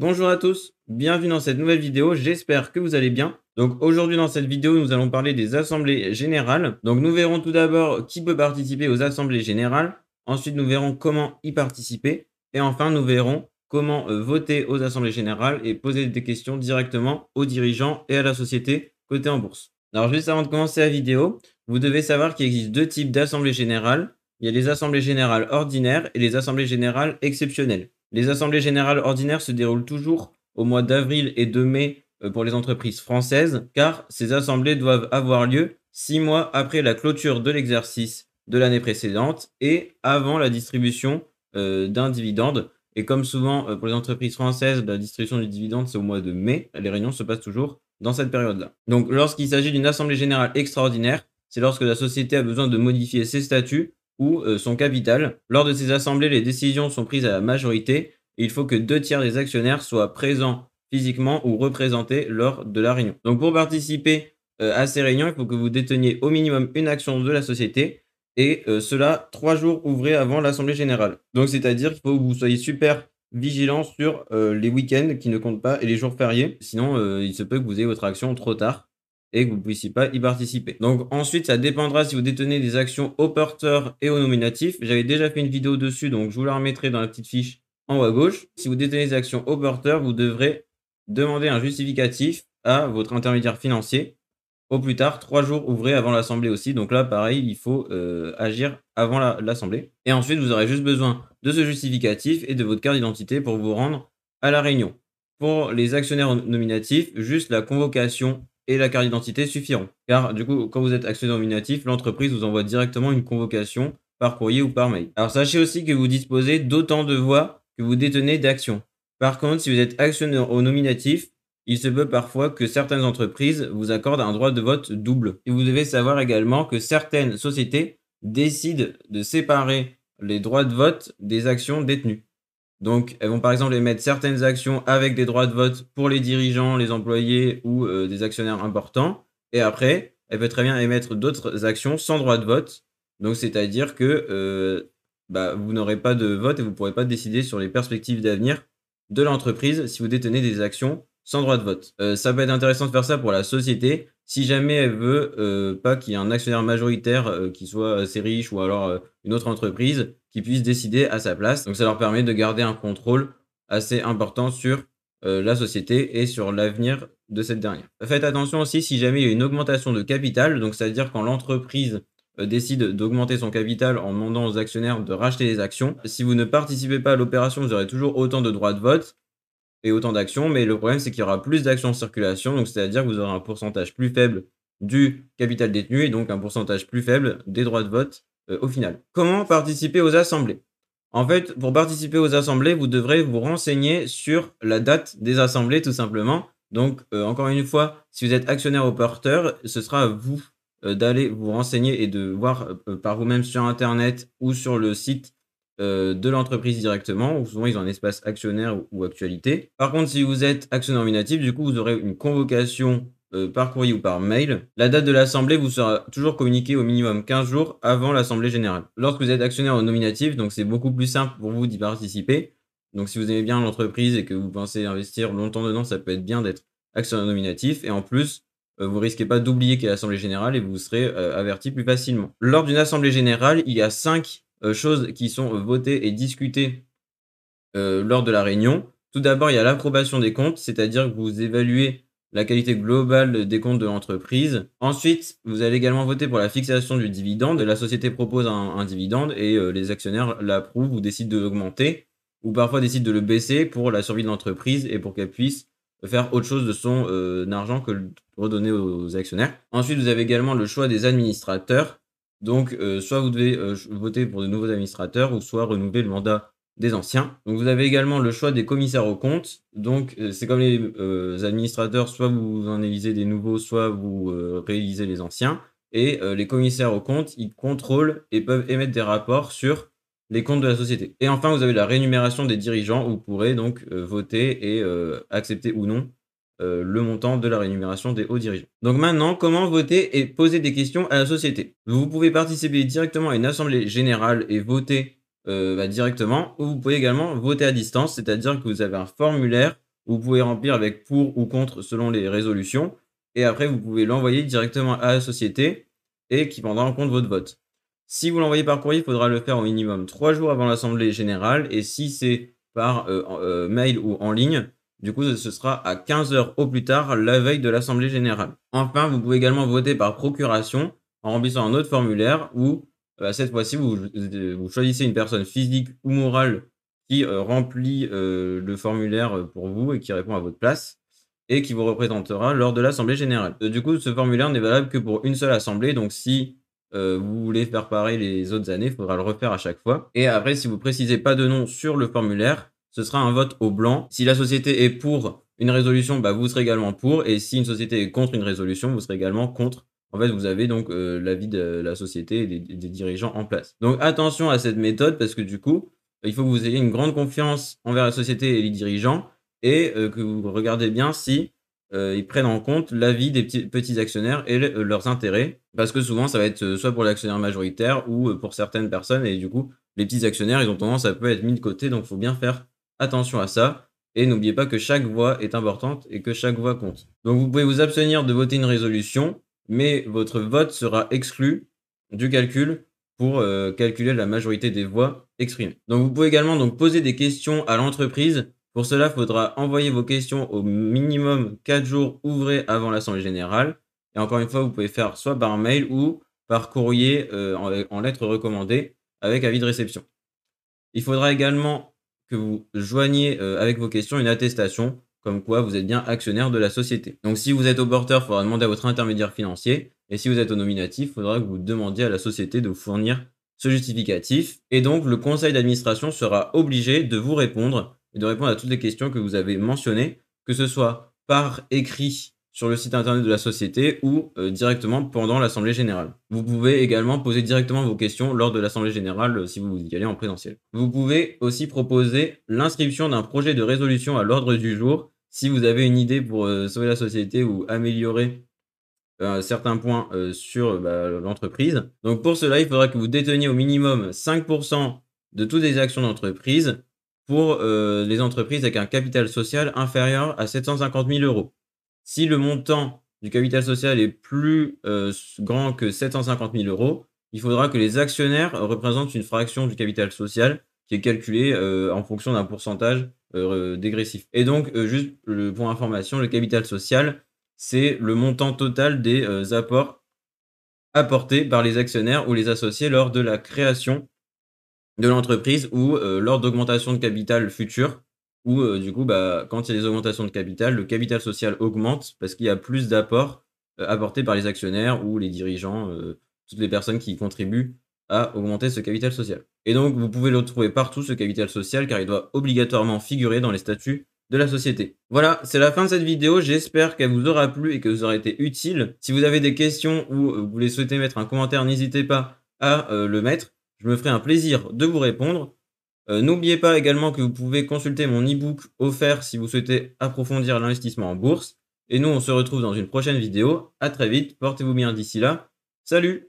Bonjour à tous, bienvenue dans cette nouvelle vidéo, j'espère que vous allez bien. Donc aujourd'hui dans cette vidéo, nous allons parler des assemblées générales. Donc nous verrons tout d'abord qui peut participer aux assemblées générales, ensuite nous verrons comment y participer, et enfin nous verrons comment euh, voter aux assemblées générales et poser des questions directement aux dirigeants et à la société côté en bourse. Alors juste avant de commencer la vidéo, vous devez savoir qu'il existe deux types d'assemblées générales. Il y a les assemblées générales ordinaires et les assemblées générales exceptionnelles. Les assemblées générales ordinaires se déroulent toujours au mois d'avril et de mai euh, pour les entreprises françaises, car ces assemblées doivent avoir lieu six mois après la clôture de l'exercice de l'année précédente et avant la distribution euh, d'un dividende. Et comme souvent euh, pour les entreprises françaises, la distribution du dividende, c'est au mois de mai. Les réunions se passent toujours dans cette période-là. Donc lorsqu'il s'agit d'une assemblée générale extraordinaire, c'est lorsque la société a besoin de modifier ses statuts ou euh, son capital. Lors de ces assemblées, les décisions sont prises à la majorité il faut que deux tiers des actionnaires soient présents physiquement ou représentés lors de la réunion. Donc pour participer euh, à ces réunions, il faut que vous déteniez au minimum une action de la société et euh, cela trois jours ouvrés avant l'assemblée générale. Donc c'est-à-dire qu'il faut que vous soyez super vigilant sur les week-ends qui ne comptent pas et les jours fériés. Sinon, il se peut que vous ayez votre action trop tard et que vous ne puissiez pas y participer. Donc ensuite, ça dépendra si vous détenez des actions au porteur et au nominatif. J'avais déjà fait une vidéo dessus, donc je vous la remettrai dans la petite fiche en haut à gauche. Si vous détenez des actions au porteur, vous devrez demander un justificatif à votre intermédiaire financier au plus tard, trois jours ouvrés avant l'assemblée aussi. Donc là, pareil, il faut euh, agir avant l'assemblée. et ensuite, vous aurez juste besoin de ce justificatif et de votre carte d'identité pour vous rendre à la réunion. Pour les actionnaires nominatifs, juste la convocation et la carte d'identité suffiront. Car du coup, quand vous êtes actionnaire nominatif, l'entreprise vous envoie directement une convocation par courrier ou par mail. Alors sachez aussi que vous disposez d'autant de voix que vous détenez d'actions. Par contre, si vous êtes actionnaire au nominatif, il se peut parfois que certaines entreprises vous accordent un droit de vote double. Et vous devez savoir également que certaines sociétés décident de séparer les droits de vote des actions détenues. Donc, elles vont par exemple émettre certaines actions avec des droits de vote pour les dirigeants, les employés ou euh, des actionnaires importants. Et après, elles peuvent très bien émettre d'autres actions sans droit de vote. Donc, c'est-à-dire que euh, bah, vous n'aurez pas de vote et vous ne pourrez pas décider sur les perspectives d'avenir de l'entreprise si vous détenez des actions sans droit de vote. Euh, ça peut être intéressant de faire ça pour la société si jamais elle veut pas qu'il y ait un actionnaire majoritaire qui soit assez riche ou alors une autre entreprise qui puissent décider à sa place. Donc ça leur permet de garder un contrôle assez important sur euh, la société et sur l'avenir de cette dernière. Faites attention aussi si jamais il y a une augmentation de capital, donc c'est-à-dire quand l'entreprise euh, décide d'augmenter son capital en demandant aux actionnaires de racheter des actions. Si vous ne participez pas à l'opération, vous aurez toujours autant de droits de vote et autant d'actions, mais le problème c'est qu'il y aura plus d'actions en circulation, donc c'est-à-dire que vous aurez un pourcentage plus faible du capital détenu et donc un pourcentage plus faible des droits de vote euh, au final. Comment participer aux assemblées? En fait, pour participer aux assemblées, vous devrez vous renseigner sur la date des assemblées tout simplement. Donc, euh, encore une fois, si vous êtes actionnaire au porteur, ce sera à vous euh, d'aller vous renseigner et de voir par vous-même sur Internet ou sur le site de l'entreprise directement, ou souvent ils ont un espace actionnaire ou, ou, actualité. Par contre, si vous êtes actionnaire nominatif, du coup, vous aurez une convocation euh, par courrier ou par mail. La date de l'assemblée vous sera toujours communiquée au minimum 15 jours avant l'assemblée générale. Lorsque vous êtes actionnaire au nominatif, donc c'est beaucoup plus simple pour vous d'y participer. Donc si vous aimez bien l'entreprise et que vous pensez investir longtemps dedans, ça peut être bien d'être actionnaire nominatif. Et en plus, euh, vous risquez pas d'oublier qu'il y a l'assemblée générale et vous serez euh, averti plus facilement. Lors d'une assemblée générale, il y a cinq choses qui sont votées et discutées lors de la réunion. Tout d'abord, il y a l'approbation des comptes, c'est-à-dire que vous évaluez la qualité globale des comptes de l'entreprise. Ensuite, vous allez également voter pour la fixation du dividende. La société propose un, dividende et euh, les actionnaires l'approuvent ou décident de l'augmenter ou parfois décident de le baisser pour la survie de l'entreprise et pour qu'elle puisse faire autre chose de son euh, argent que le redonner aux actionnaires. Ensuite, vous avez également le choix des administrateurs. Donc, euh, soit vous devez voter pour de nouveaux administrateurs ou soit renouveler le mandat des anciens. Donc vous avez également le choix des commissaires aux comptes. Donc euh, c'est comme les euh, administrateurs, soit vous en élisez des nouveaux, soit vous euh, réalisez les anciens. Et les commissaires aux comptes, ils contrôlent et peuvent émettre des rapports sur les comptes de la société. Et enfin, vous avez la rémunération des dirigeants. Vous pourrez donc voter et accepter ou non le montant de la rémunération des hauts dirigeants. Donc maintenant, comment voter et poser des questions à la société? Vous pouvez participer directement à une assemblée générale et voter euh, bah, directement, ou vous pouvez également voter à distance, c'est-à-dire que vous avez un formulaire Vous pouvez remplir avec pour ou contre selon les résolutions. Et après, vous pouvez l'envoyer directement à la société et qui prendra en compte votre vote. Si vous l'envoyez par courrier, il faudra le faire au minimum trois jours avant l'Assemblée générale. Et si c'est par euh, euh, mail ou en ligne, du coup, ce sera à 15 heures au plus tard, la veille de l'Assemblée générale. Enfin, vous pouvez également voter par procuration en remplissant un autre formulaire où, euh, cette fois-ci, vous, choisissez une personne physique ou morale qui remplit le formulaire pour vous et qui répond à votre place et qui vous représentera lors de l'Assemblée générale. du coup, ce formulaire n'est valable que pour une seule Assemblée, donc si euh, vous voulez faire pareil les autres années, il faudra le refaire à chaque fois. Et après, si vous précisez pas de nom sur le formulaire, ce sera un vote au blanc. Si la société est pour une résolution, bah, vous serez également pour. Et si une société est contre une résolution, vous serez également contre. En fait, vous avez donc euh, l'avis de la société et des, dirigeants en place. Donc attention à cette méthode parce que du coup, il faut que vous ayez une grande confiance envers la société et les dirigeants et euh, que vous regardez bien si euh, ils prennent en compte l'avis des petits, actionnaires et leurs intérêts. Parce que souvent, ça va être soit pour l'actionnaire majoritaire ou pour certaines personnes. Et du coup, les petits actionnaires, ils ont tendance à peut être mis de côté. Donc, il faut bien faire attention à ça. Et n'oubliez pas que chaque voix est importante et que chaque voix compte. Donc, vous pouvez vous abstenir de voter une résolution, mais votre vote sera exclu du calcul pour calculer la majorité des voix exprimées. Donc, vous pouvez également donc, poser des questions à l'entreprise pour cela, il faudra envoyer vos questions au minimum 4 jours ouvrés avant l'Assemblée générale. Et encore une fois, vous pouvez faire soit par mail ou par courrier euh, en, lettre recommandée avec avis de réception. Il faudra également que vous joigniez euh, avec vos questions une attestation comme quoi vous êtes bien actionnaire de la société. Donc si vous êtes au porteur, il faudra demander à votre intermédiaire financier. Et si vous êtes au nominatif, il faudra que vous demandiez à la société de vous fournir ce justificatif. Et donc le conseil d'administration sera obligé de vous répondre et de répondre à toutes les questions que vous avez mentionnées, que ce soit par écrit sur le site internet de la société ou euh, directement pendant l'Assemblée générale. Vous pouvez également poser directement vos questions lors de l'Assemblée générale euh, si vous y allez en présentiel. Vous pouvez aussi proposer l'inscription d'un projet de résolution à l'ordre du jour si vous avez une idée pour euh, sauver la société ou améliorer certains points sur bah, l'entreprise. Donc pour cela, il faudra que vous déteniez au minimum 5% de toutes les actions d'entreprise pour les entreprises avec un capital social inférieur à 750 000 euros. Si le montant du capital social est plus euh, grand que 750 000 euros, il faudra que les actionnaires représentent une fraction du capital social qui est calculée euh, en fonction d'un pourcentage dégressif. Et donc, juste pour information, le capital social, c'est le montant total des apports apportés par les actionnaires ou les associés lors de la création de l'entreprise ou euh, lors d'augmentation de capital future, où euh, du coup, bah, quand il y a des augmentations de capital, le capital social augmente parce qu'il y a plus d'apports euh, apportés par les actionnaires ou les dirigeants, toutes les personnes qui contribuent à augmenter ce capital social. Et donc, vous pouvez le trouver partout, ce capital social, car il doit obligatoirement figurer dans les statuts de la société. Voilà, c'est la fin de cette vidéo. J'espère qu'elle vous aura plu et que vous aura été utile. Si vous avez des questions ou vous voulez souhaiter mettre un commentaire, n'hésitez pas à le mettre. Je me ferai un plaisir de vous répondre. Euh, n'oubliez pas également que vous pouvez consulter mon e-book offert si vous souhaitez approfondir l'investissement en bourse. Et nous, on se retrouve dans une prochaine vidéo. À très vite, portez-vous bien d'ici là. Salut